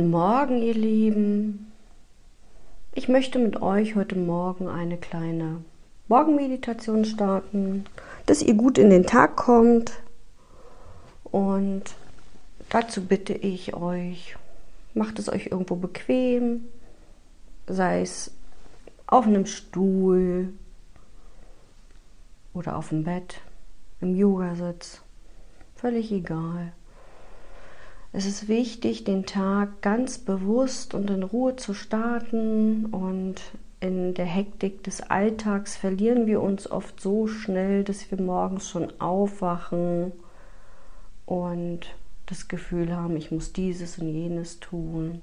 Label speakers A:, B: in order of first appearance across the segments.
A: Guten Morgen, ihr Lieben. Ich möchte mit euch heute Morgen eine kleine Morgenmeditation starten, dass ihr gut in den Tag kommt. Und dazu bitte ich euch, macht es euch irgendwo bequem, sei es auf einem Stuhl oder auf dem Bett, im Yogasitz, völlig egal. Es ist wichtig, den Tag ganz bewusst und in Ruhe zu starten und in der Hektik des Alltags verlieren wir uns oft so schnell, dass wir morgens schon aufwachen und das Gefühl haben, ich muss dieses und jenes tun.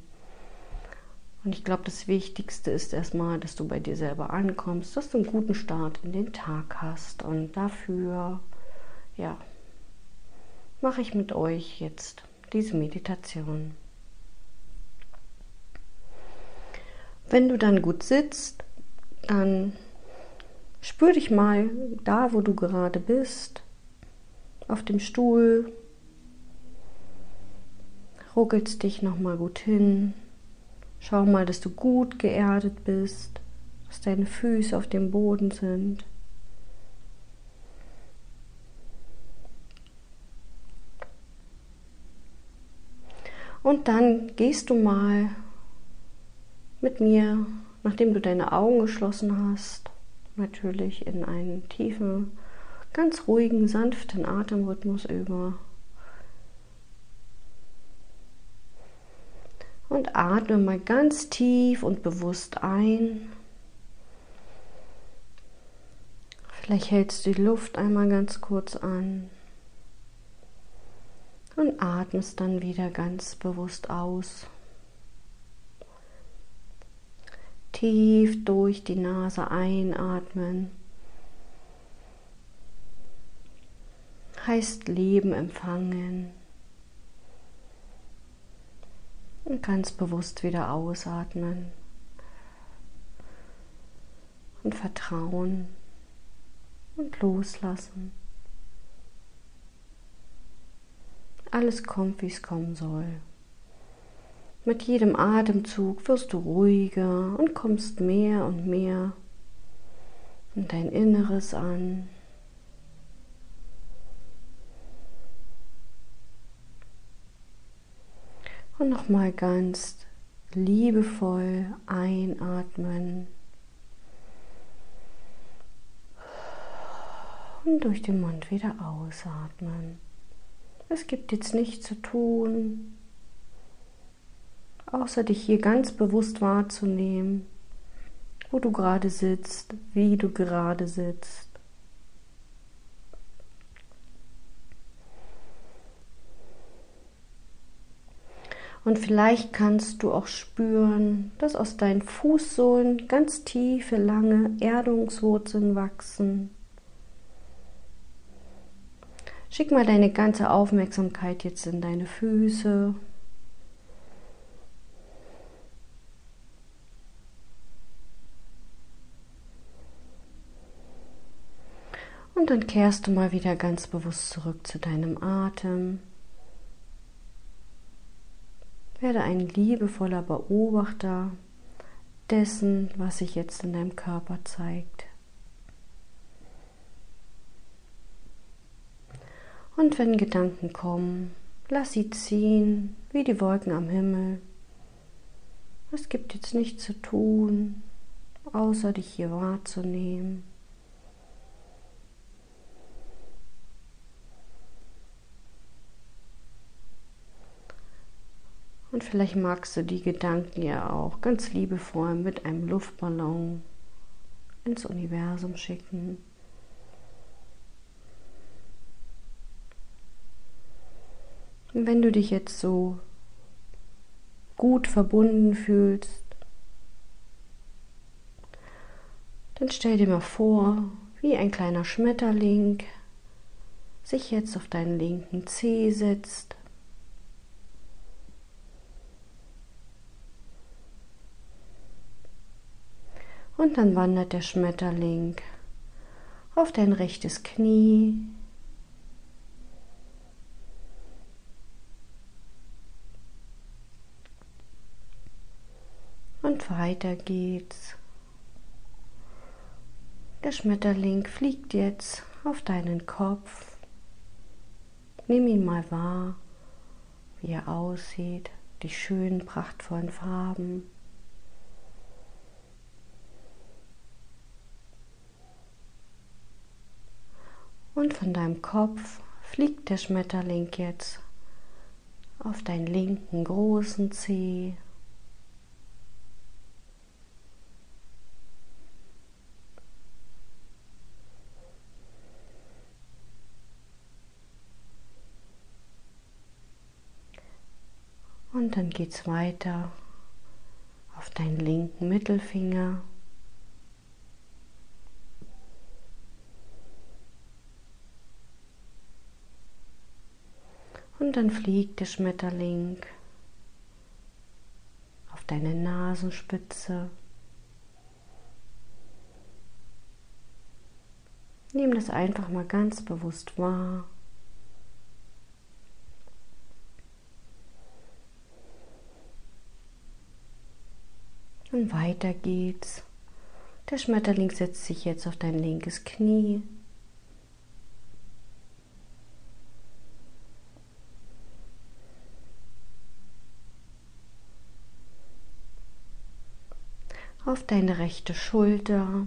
A: Und ich glaube, das Wichtigste ist erstmal, dass du bei dir selber ankommst, dass du einen guten Start in den Tag hast. Und dafür, ja, mache ich mit euch jetzt diese Meditation. Wenn du dann gut sitzt, dann spür dich mal da, wo du gerade bist, auf dem Stuhl, ruckelst dich noch mal gut hin, schau mal, dass du gut geerdet bist, dass deine Füße auf dem Boden sind. Und dann gehst du mal mit mir, nachdem du deine Augen geschlossen hast, natürlich in einen tiefen, ganz ruhigen, sanften Atemrhythmus über. Und atme mal ganz tief und bewusst ein. Vielleicht hältst du die Luft einmal ganz kurz an und atmest dann wieder ganz bewusst aus. Tief durch die Nase einatmen. Heißt Leben empfangen. Und ganz bewusst wieder ausatmen. Und vertrauen und loslassen. Alles kommt, wie es kommen soll. Mit jedem Atemzug wirst du ruhiger und kommst mehr und mehr in dein Inneres an. Und nochmal ganz liebevoll einatmen. Und durch den Mund wieder ausatmen. Es gibt jetzt nichts zu tun, außer dich hier ganz bewusst wahrzunehmen, wo du gerade sitzt, wie du gerade sitzt. Und vielleicht kannst du auch spüren, dass aus deinen Fußsohlen ganz tiefe, lange Erdungswurzeln wachsen. Schick mal deine ganze Aufmerksamkeit jetzt in deine Füße. Und dann kehrst du mal wieder ganz bewusst zurück zu deinem Atem. Werde ein liebevoller Beobachter dessen, was sich jetzt in deinem Körper zeigt. Und wenn Gedanken kommen, lass sie ziehen, wie die Wolken am Himmel. Es gibt jetzt nichts zu tun, außer dich hier wahrzunehmen. Und vielleicht magst du die Gedanken ja auch ganz liebevoll mit einem Luftballon ins Universum schicken. Wenn du dich jetzt so gut verbunden fühlst, dann stell dir mal vor, wie ein kleiner Schmetterling sich jetzt auf deinen linken Zeh setzt. Und dann wandert der Schmetterling auf dein rechtes Knie. Und weiter geht's. Der Schmetterling fliegt jetzt auf deinen Kopf. Nimm ihn mal wahr, wie er aussieht, die schönen, prachtvollen Farben. Und von deinem Kopf fliegt der Schmetterling jetzt auf deinen linken großen Zeh. Und dann geht es weiter auf deinen linken Mittelfinger. Und dann fliegt der Schmetterling auf deine Nasenspitze. Nimm das einfach mal ganz bewusst wahr. Und weiter geht's. Der Schmetterling setzt sich jetzt auf dein linkes Knie. auf deine rechte Schulter.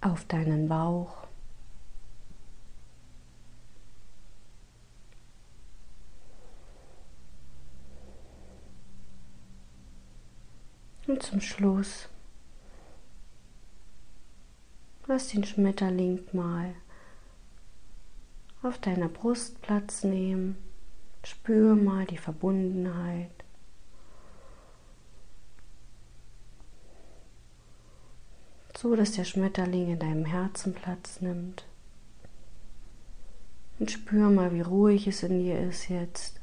A: Auf deinen Bauch. Und zum Schluss Lass den Schmetterling mal auf deiner Brust Platz nehmen. Spür mal die Verbundenheit. So dass der Schmetterling in deinem Herzen Platz nimmt. Und spür mal, wie ruhig es in dir ist jetzt.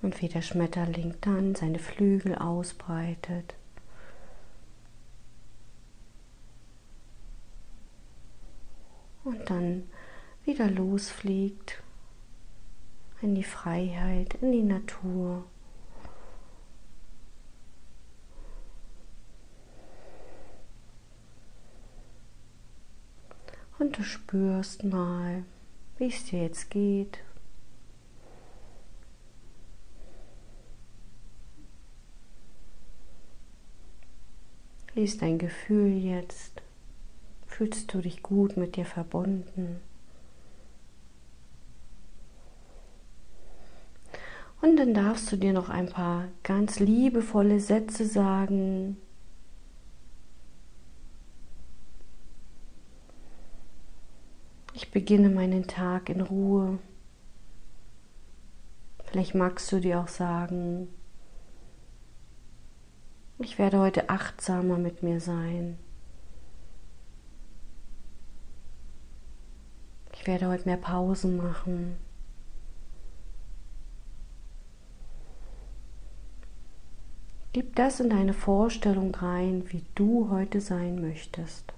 A: und wie der Schmetterling dann seine Flügel ausbreitet. Und dann wieder losfliegt in die Freiheit, in die Natur. Und du spürst mal, wie es dir jetzt geht, Wie ist dein Gefühl jetzt? Fühlst du dich gut mit dir verbunden? Und dann darfst du dir noch ein paar ganz liebevolle Sätze sagen. Ich beginne meinen Tag in Ruhe. Vielleicht magst du dir auch sagen, ich werde heute achtsamer mit mir sein. Ich werde heute mehr Pausen machen. Gib das in deine Vorstellung rein, wie du heute sein möchtest.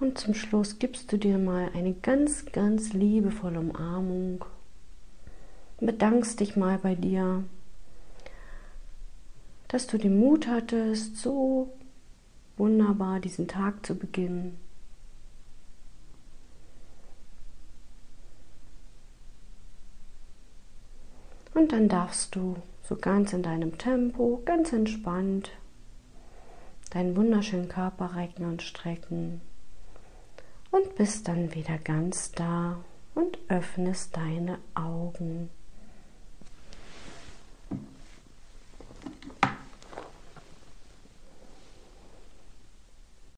A: Und zum Schluss gibst du dir mal eine ganz, ganz liebevolle Umarmung. Bedankst dich mal bei dir, dass du den Mut hattest, so wunderbar diesen Tag zu beginnen. Und dann darfst du so ganz in deinem Tempo, ganz entspannt, deinen wunderschönen Körper recken und strecken und bist dann wieder ganz da und öffnest deine Augen.